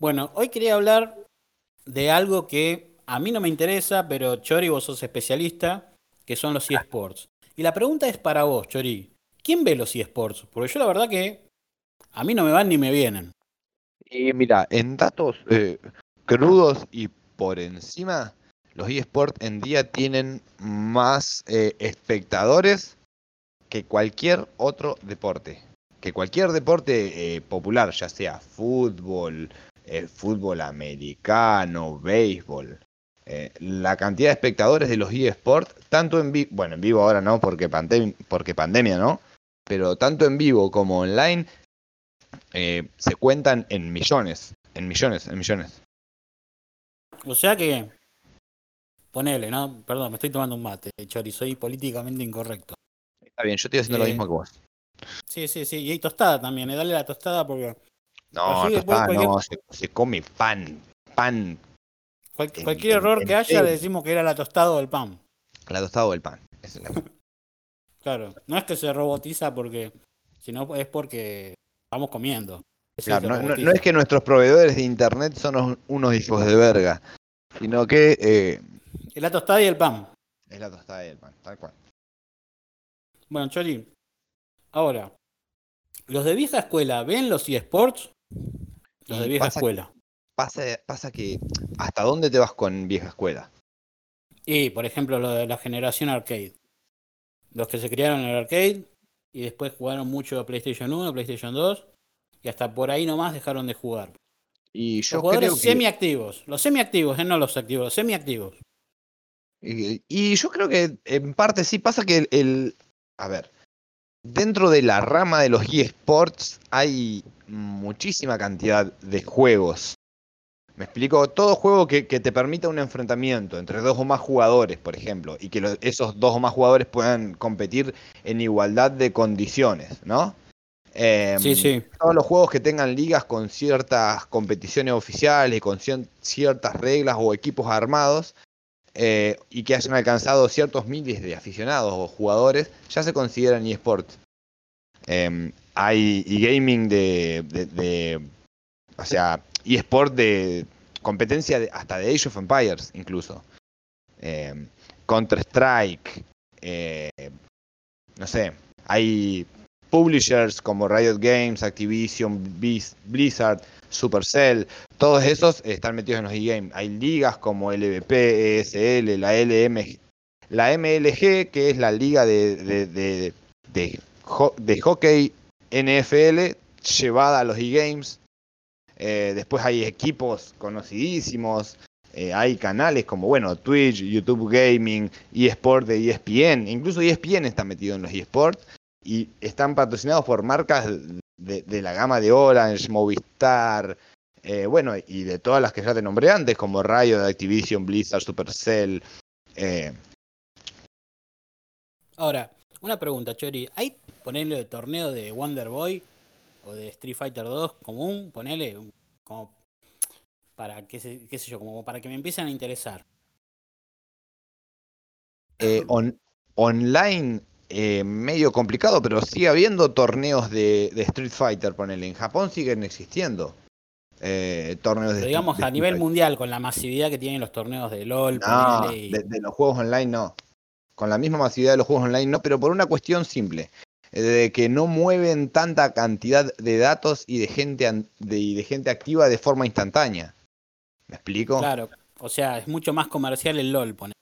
Bueno, hoy quería hablar de algo que a mí no me interesa, pero Chori, vos sos especialista, que son los eSports. Y la pregunta es para vos, Chori. ¿Quién ve los eSports? Porque yo la verdad que a mí no me van ni me vienen. Y mira, en datos eh, crudos y por encima, los eSports en día tienen más eh, espectadores que cualquier otro deporte. Que cualquier deporte eh, popular, ya sea fútbol, fútbol americano, béisbol. la cantidad de espectadores de los eSports, tanto en vivo, bueno, en vivo ahora no, porque, porque pandemia, ¿no? Pero tanto en vivo como online, se cuentan en millones, en millones, en millones. O sea que, ponele, ¿no? Perdón, me estoy tomando un mate, Chori, soy políticamente incorrecto. Está bien, yo estoy haciendo lo mismo que vos. Sí, sí, sí, y hay tostada también, ¿eh? dale la tostada porque... No, no, se, come pan, pan. cualquier error que haya le decimos que era la tostada del pan. La tostada del pan, Claro, no es que se robotiza porque, sino es porque vamos comiendo no, es que nuestros proveedores de internet son unos hijos de verga, sino que... Eh, es la tostada y el pan. Es la tostada y el pan, tal cual. Bueno, Choli, ahora, ¿los de vieja escuela ven los eSports? Los de vieja escuela. Pasa, pasa que, ¿hasta dónde te vas con vieja escuela? Y, por ejemplo, lo de la generación arcade. Los que se criaron en el arcade y después jugaron mucho PlayStation 1, PlayStation 2 y hasta por ahí nomás dejaron de jugar. Y yo los jugadores semiactivos, los semiactivos, eh, no los activos, los semiactivos. Y, y yo creo que en parte sí pasa que el, a ver, dentro de la rama de los eSports hay muchísima cantidad de juegos. Me explico, todo juego que, te permita un enfrentamiento entre dos o más jugadores, por ejemplo, y que esos dos o más jugadores puedan competir en igualdad de condiciones, ¿no? Em, sí, sí. Todos los juegos que tengan ligas con ciertas competiciones oficiales, y con ciertas reglas o equipos armados, eh, y que hayan alcanzado ciertos miles de aficionados o jugadores, ya se consideran eSports. Eh, hay e-gaming de, de, o sea, eSport de competencia hasta de Age of Empires incluso. Em, eh, no sé, hay publishers como Riot Games, Activision, Blizzard, Supercell, todos esos están metidos en los e-games. Hay ligas como LVP, ESL, la LM, la MLG, que es la liga de, de, de, hockey NFL llevada a los e-games. Eh, después hay equipos conocidísimos, eh, hay canales como, bueno, Twitch, YouTube Gaming, eSport de ESPN, incluso ESPN está metido en los eSports y están patrocinados por marcas de, la gama de Orange, Movistar, eh, bueno, y de todas las que ya te nombré antes, como Riot, Activision, Blizzard, Supercell. Ahora, una pregunta, Chori. ¿Hay, ponerle torneo de Wonder Boy o de Street Fighter 2 común? Ponele como para, qué sé, qué sé yo, como para que me empiecen a interesar. Eh, online eh, medio complicado, pero sigue habiendo torneos de, Street Fighter, ponele. En Japón siguen existiendo eh, torneos de digamos a nivel mundial, con la masividad que tienen los torneos de LOL. de, los juegos online no. Con la misma masividad de los juegos online no, pero por una cuestión simple. Eh, de que no mueven tanta cantidad de datos y de gente, de gente activa de forma instantánea. ¿Me explico? Claro, o sea, es mucho más comercial el LOL, pone.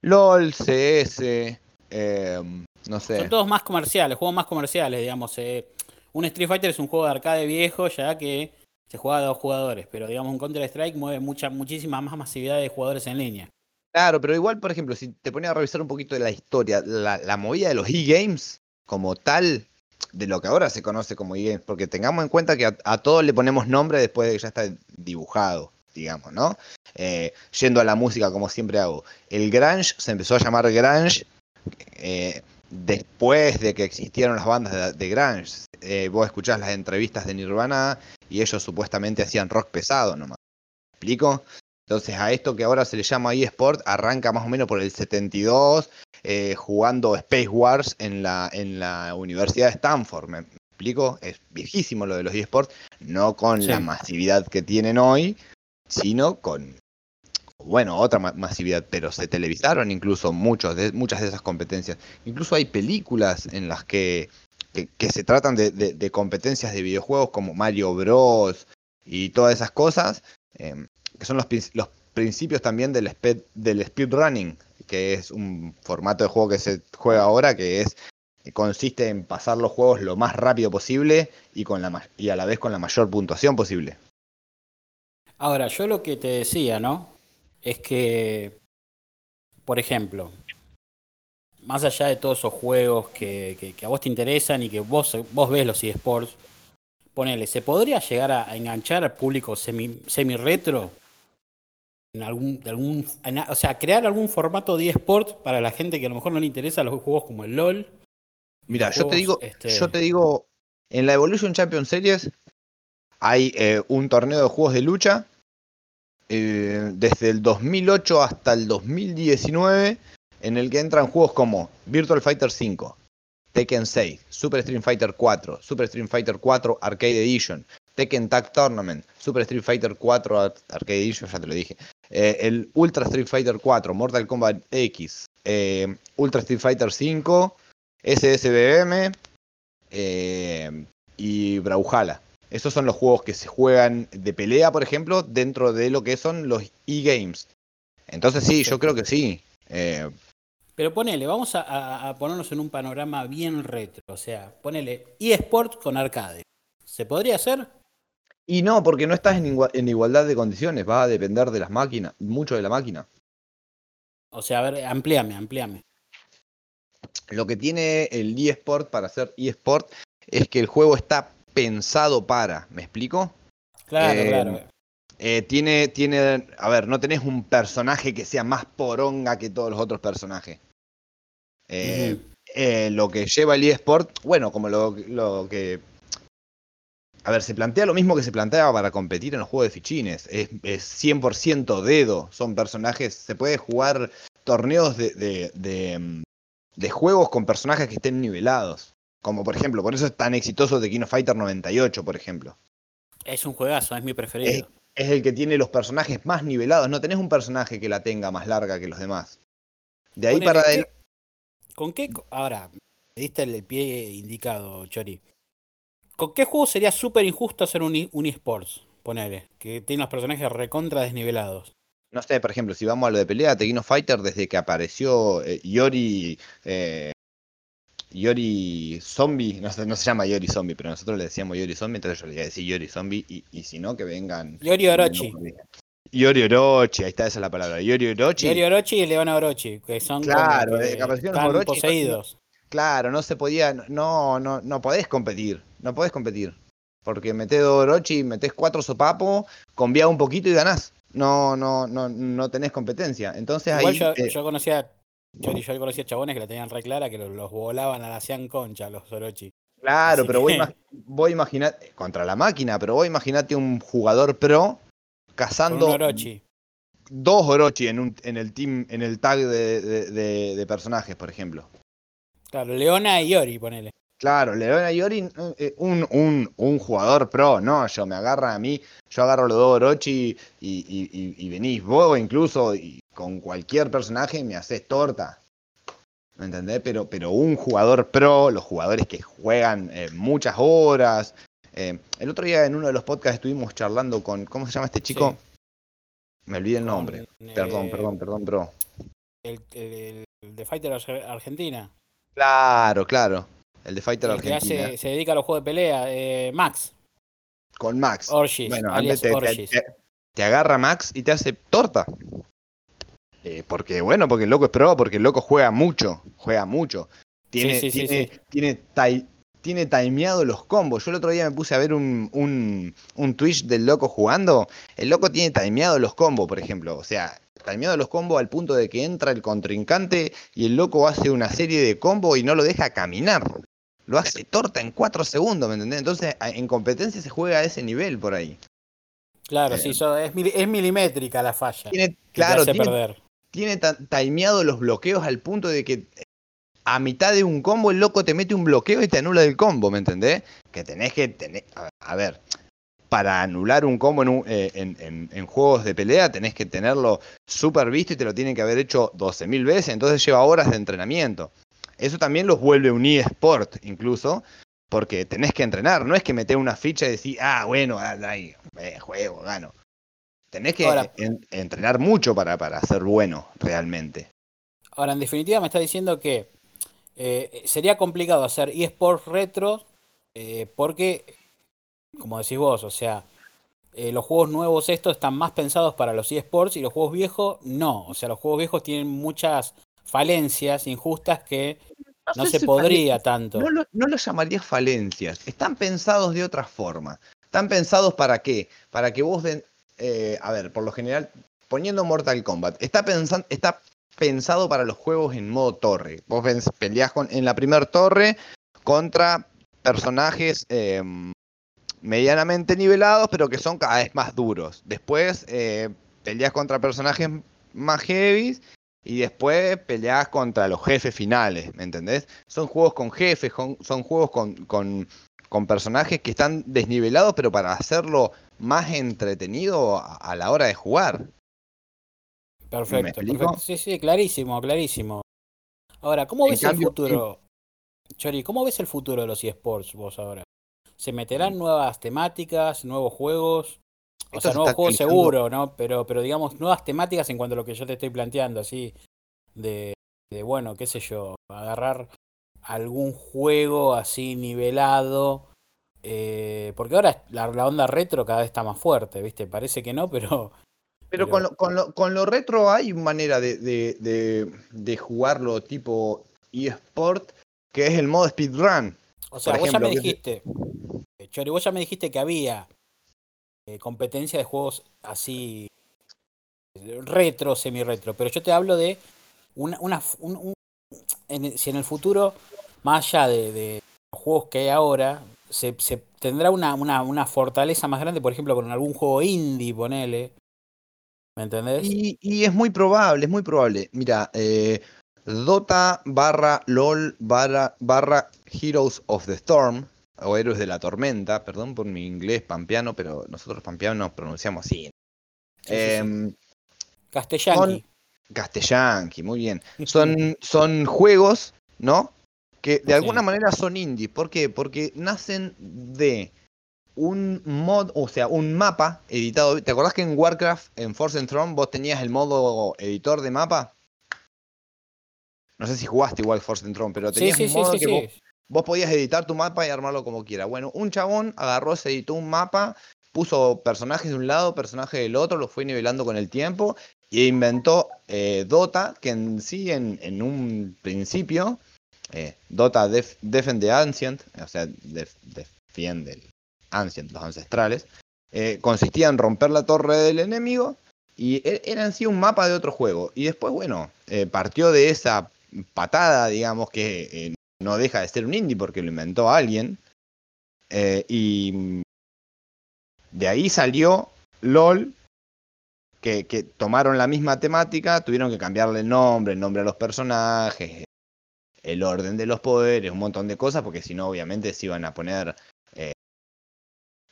LOL, CS, Em, no sé. Son todos más comerciales, juegos más comerciales, digamos. Eh. un Street Fighter es un juego de arcade viejo, ya que se juega a dos jugadores, pero digamos un Counter Strike mueve mucha, muchísima más masividad de jugadores en línea. Claro, pero igual, por ejemplo, si te pones a revisar un poquito de la historia, la, movida de los e-games como tal, de lo que ahora se conoce como e-games, porque tengamos en cuenta que a, todos le ponemos nombre después de que ya está dibujado digamos, ¿no? Eh, yendo a la música como siempre hago. El grunge se empezó a llamar grunge eh, después de que existieron las bandas de, grunge, eh, vos escuchás las entrevistas de Nirvana y ellos supuestamente hacían rock pesado nomás. ¿Me explico? Entonces a esto que ahora se le llama eSport arranca más o menos por el 72 eh, jugando Space Wars en la, en la Universidad de Stanford. ¿Me, explico? Es viejísimo lo de los eSports, no con Sí. la masividad que tienen hoy, sino con, bueno, otra ma- masividad, pero se televisaron incluso muchos de, muchas de esas competencias. Incluso hay películas en las que, que, que se tratan de, de- de competencias de videojuegos como Mario Bros. y todas esas cosas, eh, que son los, los principios también del, speed, del speedrunning, que es un formato de juego que se juega ahora, que es que consiste en pasar los juegos lo más rápido posible y, con la, y a la vez con la mayor puntuación posible. Ahora, yo lo que te decía, ¿no? Es que, por ejemplo, más allá de todos esos juegos que, que- a vos te interesan y que vos, vos ves los eSports, ponele, ¿se podría llegar a, enganchar al público semi, semi-retro? En algún, de algún, en a- o sea, crear algún formato de eSports para la gente que a lo mejor no le interesa los juegos como el LOL. Mira, yo te digo, este, yo te digo, en la Evolution Champion Series hay eh, un torneo de juegos de lucha eh, desde el 2008 hasta el 2019 en el que entran juegos como Virtual Fighter 5, Tekken 6, Super Street Fighter 4, Super Street Fighter 4 Arcade Edition, Tekken Tag Tournament, Super Street Fighter 4 Ar- Arcade Edition, ya te lo dije, eh, el Ultra Street Fighter 4, Mortal Kombat X, eh, Ultra Street Fighter 5, SSBM eh, y Brawlhalla. Esos son los juegos que se juegan de pelea, por ejemplo, dentro de lo que son los e-games. Entonces sí, yo creo que sí. Pero ponele, vamos a, a- ponernos en un panorama bien retro. O sea, ponele eSports con arcade. ¿Se podría hacer? Y no, porque no estás en, igua- en igualdad de condiciones, va a depender de las máquinas, mucho de la máquina. O sea, a ver, amplíame, amplíame. Lo que tiene el eSport para hacer eSport es que el juego está pensado para, ¿me explico? Claro, Eh, claro. Eh, tiene, tiene, a ver, no tenés un personaje que sea más poronga que todos los otros personajes. Eh, eh, lo que lleva el eSport, bueno, como lo, lo que... A ver, se plantea lo mismo que se planteaba para competir en los juegos de fichines. Es, es 100% dedo. Son personajes, se puede jugar torneos de, de, de, mm, de juegos con personajes que estén nivelados. Como por ejemplo, por eso es tan exitoso The King of Fighter 98, por ejemplo. Es un juegazo, es mi preferido. es el que tiene los personajes más nivelados. No tenés un personaje que la tenga más larga que los demás. De ahí Ponele, para ¿qué- adelante. ¿Con qué? Ahora, diste el pie indicado, Chori. ¿Con qué juego sería súper injusto hacer un, e- un eSports? Ponele, que tiene los personajes recontra desnivelados. No sé, por ejemplo, si vamos a lo de pelea, Tekken Fighter, desde que apareció eh, Yori. eh, Yori Zombie, no, no se llama Yori Zombie, pero nosotros le decíamos Yori Zombie, entonces yo le iba a decir Yori Zombie, y, y si no, que vengan. Yori Orochi. Yori Orochi, ahí está, esa es la palabra. Yori Orochi. Yori Orochi y Leona Orochi, que son como Claro, que eh, que aparecieron están Orochi, poseídos. Claro, no se podía, no, no, no podés competir, no podés competir. Porque metés dos Orochi, metés cuatro sopapos, conviás un poquito y ganás. No, no, no, no tenés competencia. Entonces Igual ahí. yo, eh, yo conocía, yo conocía chabones que la tenían re clara, que los, los volaban a la hacían concha, los Orochi. claro, así pero que- ima- vos imaginate, contra la máquina, pero vos imaginate un jugador pro cazando un Orochi. dos Orochi en, un, en el team, en el tag de, de- de- de personajes, por ejemplo. Claro, Leona y Yori, ponele. Claro, Leona Yori, eh, un, un, un jugador pro, no, yo me agarra a mí, yo agarro los dos Orochi y, y, y- y venís vos incluso y con cualquier personaje me haces torta. ¿Me entendés? Pero, pero un jugador pro, los jugadores que juegan eh, muchas horas. eh, el otro día en uno de los podcasts estuvimos charlando con, ¿cómo se llama este chico? Me olvidé el nombre. Con, Perdón, eh, perdón, perdón, bro. El, el, el de Fighter Ar- Argentina. Claro, claro. El de Fighter El que Argentina. hace, se dedica a los juegos de pelea. eh, Max. Con Max. Orgis. Bueno, alias te, te- Orgis. te- te agarra Max y te hace torta. Eh, porque, bueno, porque el loco es pro, porque el loco juega mucho, juega mucho. Tiene, Sí, sí, sí, tiene, sí. tiene, tai- tiene timeado los combos. Yo el otro día me puse a ver un, un, un Twitch del loco jugando. El loco tiene timeado los combos, por ejemplo. O sea, timeado los combos al punto de que entra el contrincante y el loco hace una serie de combos y no lo deja caminar. Lo hace torta en 4 segundos, ¿me entendés? Entonces, en competencia se juega a ese nivel por ahí. Claro, eh, sí, so- es, mili- es milimétrica la falla. Tiene, claro, tiene, perder. tiene timeado los bloqueos al punto de que a mitad de un combo el loco te mete un bloqueo y te anula el combo, ¿me entendés? Que tenés que tener, a, ver, para anular un combo eh, en, juegos de pelea tenés que tenerlo súper visto y te lo tienen que haber hecho 12.000 veces, entonces lleva horas de entrenamiento. Eso también los vuelve un eSport incluso, porque tenés que entrenar, no es que meter una ficha y decir, ah, bueno, ah, ahí, eh, juego, gano. Tenés que entrenar mucho para, para ser bueno realmente. Ahora, en definitiva, me está diciendo que eh, sería complicado hacer eSports retro eh, porque, como decís vos, o sea, eh, los juegos nuevos estos están más pensados para los eSports y los juegos viejos no. O sea, los juegos viejos tienen muchas falencias injustas que no, se podría tanto. No lo, no llamarías falencias, están pensados de otra forma. Están pensados para qué? Para que vos den, a ver, por lo general, poniendo Mortal Kombat, está, pensando, está pensado para los juegos en modo torre. Vos peleás con, en la primera torre contra personajes em, medianamente nivelados, pero que son cada vez más duros. Después eh, peleás contra personajes más heavy y después peleás contra los jefes finales, ¿me entendés? Son juegos con jefes, son, juegos con, con, con, personajes que están desnivelados, pero para hacerlo más entretenido a la hora de jugar. Perfecto, perfecto. Sí, sí, clarísimo, clarísimo. Ahora, ¿cómo ves el futuro? Chori, ¿cómo ves el futuro de los eSports vos ahora? ¿Se meterán nuevas temáticas, nuevos juegos? O sea, nuevos juegos seguro, ¿no? Pero, pero digamos, nuevas temáticas en cuanto a lo que yo te estoy planteando, así, de, de bueno, qué sé yo, agarrar algún juego así nivelado. Eh, porque ahora la, la, onda retro cada vez está más fuerte, ¿viste? Parece que no, pero pero, Con, lo, con, lo, con, lo, retro hay manera de, de, de, jugarlo tipo eSport, que es el modo speedrun. O sea, vos ya me dijiste, eh, Chori, vos ya me dijiste que había eh, competencia de juegos así retro, semi-retro, pero yo te hablo de una, una si en el futuro, más allá de, los juegos que hay ahora, se, tendrá una, una, una, fortaleza más grande, por ejemplo, con algún juego indie, ponele, ¿Me entendés? Y, es muy probable, es muy probable. Mira, eh, Dota barra LOL barra, barra Heroes of the Storm, o Héroes de la Tormenta, perdón por mi inglés pampeano, pero nosotros pampeanos pronunciamos así. Eh, Castellanqui. Castellanqui, muy bien. Son, son juegos, ¿no? Que de alguna manera son indie. ¿Por qué? Porque nacen de un mod, o sea, un mapa editado. ¿Te acordás que en Warcraft, en Force and Throne, vos tenías el modo editor de mapa? No sé si jugaste igual Force and Throne, pero tenías un modo que vos, podías editar tu mapa y armarlo como quieras. Bueno, un chabón agarró, se editó un mapa, puso personajes de un lado, personajes del otro, lo fue nivelando con el tiempo e inventó eh, Dota, que en sí, en, un principio, eh, Dota Defend the Ancient, o sea, defiende Ancient, los ancestrales, eh, consistía en romper la torre del enemigo y e-, era en sí un mapa de otro juego. Y después, bueno, partió de esa patada, digamos, que no deja de ser un indie porque lo inventó alguien. y de ahí salió LOL, que, que, tomaron la misma temática, tuvieron que cambiarle el nombre, el nombre a los personajes, el orden de los poderes, un montón de cosas, porque si no, obviamente se iban a poner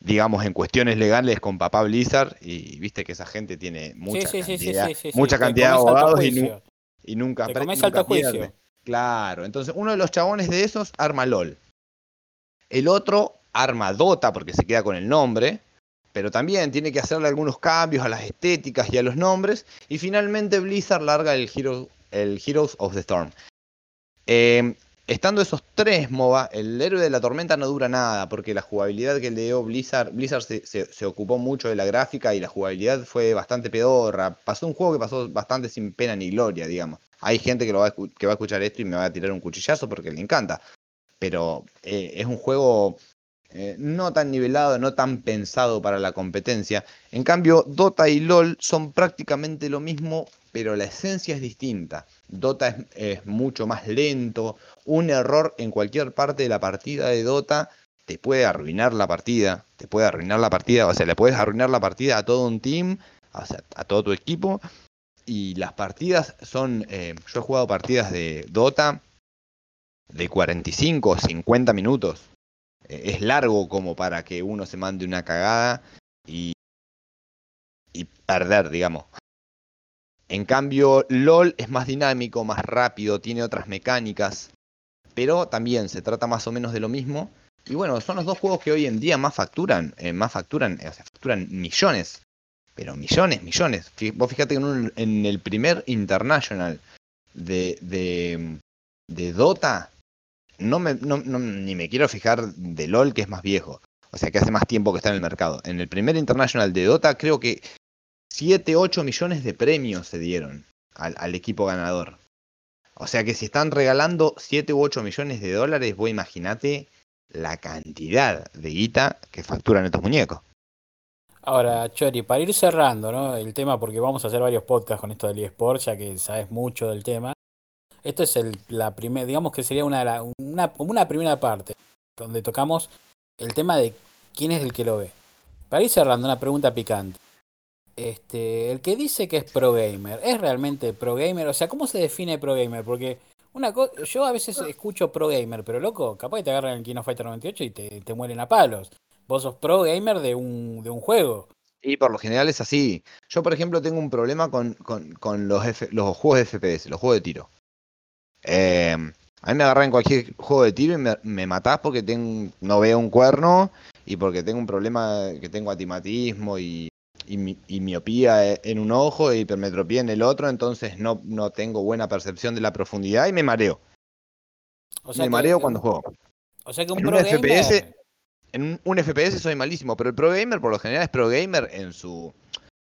digamos, en cuestiones legales con papá Blizzard y viste que esa gente tiene mucha cantidad, mucha cantidad de abogados y, nunca, Te Claro, entonces uno de los chabones de esos arma LOL. El otro arma Dota porque se queda con el nombre, pero también tiene que hacerle algunos cambios a las estéticas y a los nombres. Y finalmente Blizzard larga el, el Heroes of the Storm. Eh, estando esos tres MOBA, el héroe de la tormenta no dura nada, porque la jugabilidad que le dio Blizzard, Blizzard se, ocupó mucho de la gráfica y la jugabilidad fue bastante pedorra. Pasó un juego que pasó bastante sin pena ni gloria, digamos. Hay gente que, va a escuchar esto y me va a tirar un cuchillazo porque le encanta. Pero eh, es un juego eh, no tan nivelado, no tan pensado para la competencia. En cambio, Dota y LOL son prácticamente lo mismo, pero la esencia es distinta. Dota es, mucho más lento. Un error en cualquier parte de la partida de Dota te puede arruinar la partida. Te puede arruinar la partida. O sea, le puedes arruinar la partida a todo un team, o sea, a todo tu equipo. Y las partidas son. Eh, yo he jugado partidas de Dota de 45 o 50 minutos. Es largo como para que uno se mande una cagada y, y perder, digamos. En cambio, LOL es más dinámico, más rápido, tiene otras mecánicas, pero también se trata más o menos de lo mismo. Y bueno, son los dos juegos que hoy en día más facturan, eh, más facturan, o sea, facturan millones, pero millones, millones. Vos fíjate en, en el primer International de, de, de Dota, no me, no, ni me quiero fijar de LOL, que es más viejo. O sea, que hace más tiempo que está en el mercado. En el primer International de Dota, creo que 7, 8 millones de premios se dieron al, equipo ganador. O sea que si están regalando 7 u 8 millones de dólares, vos imaginate la cantidad de guita que facturan estos muñecos. Ahora, Chori, para ir cerrando el tema, porque vamos a hacer varios podcasts con esto del eSport, ya que sabes mucho del tema. Esto es la primera, digamos que sería una, una, una primera parte, donde tocamos el tema de quién es el que lo ve. Para ir cerrando, una pregunta picante. Este, el que dice que es pro gamer, ¿es realmente pro gamer? O sea, ¿cómo se define pro gamer? Porque una yo a veces escucho pro gamer, pero loco, capaz que te agarran el Kino Fighter 98 y te, te mueren a palos. Vos sos pro gamer de un, de un juego. Y por lo general es así. Yo, por ejemplo, tengo un problema con, con, con los, los juegos de FPS, los juegos de tiro. Eh, a mí me agarran en cualquier juego de tiro y me, me matás porque tengo, no veo un cuerno y porque tengo un problema que tengo atimatismo y y, mi, y, miopía en un ojo y hipermetropía en el otro, entonces no, no tengo buena percepción de la profundidad y me mareo. O sea me que, mareo cuando juego. O sea que un en pro un gamer... FPS, en un, un, FPS soy malísimo, pero el pro gamer por lo general es pro gamer en su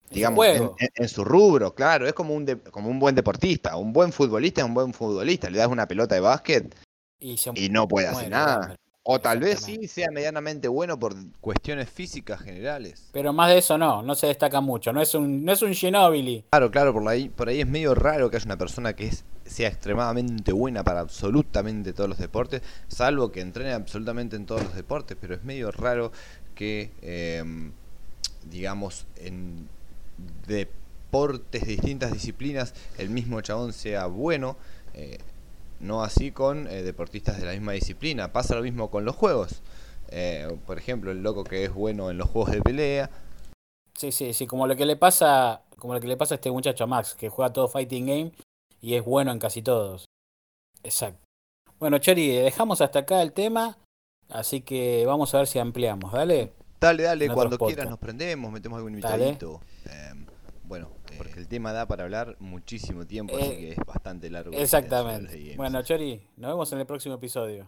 digamos en, en, en, su rubro, claro, es como un de, como un buen deportista, un buen futbolista es un buen futbolista, le das una pelota de básquet y, y no puede hacer nada. O tal vez sí sea medianamente bueno por cuestiones físicas generales. Pero más de eso no, no se destaca mucho. No es un, no es un Ginobili. Claro, claro, por ahí, por ahí es medio raro que haya una persona que es, sea extremadamente buena para absolutamente todos los deportes, salvo que entrene absolutamente en todos los deportes, pero es medio raro que, eh, digamos, en deportes de distintas disciplinas el mismo chabón sea bueno. Eh, no así con eh, deportistas de la misma disciplina. Pasa lo mismo con los juegos. Eh, por ejemplo, el loco que es bueno en los juegos de pelea. Sí, sí, sí, como lo que le pasa, como lo que le pasa a este muchacho a Max, que juega todo fighting game y es bueno en casi todos. Exacto. Bueno, Chori, dejamos hasta acá el tema, así que vamos a ver si ampliamos, dale. Dale, dale, cuando quieras nos prendemos, metemos algún invitadito. Eh, bueno, porque el tema da para hablar muchísimo tiempo, eh, así que es bastante largo. Exactamente. Bueno, Chori, nos vemos en el próximo episodio.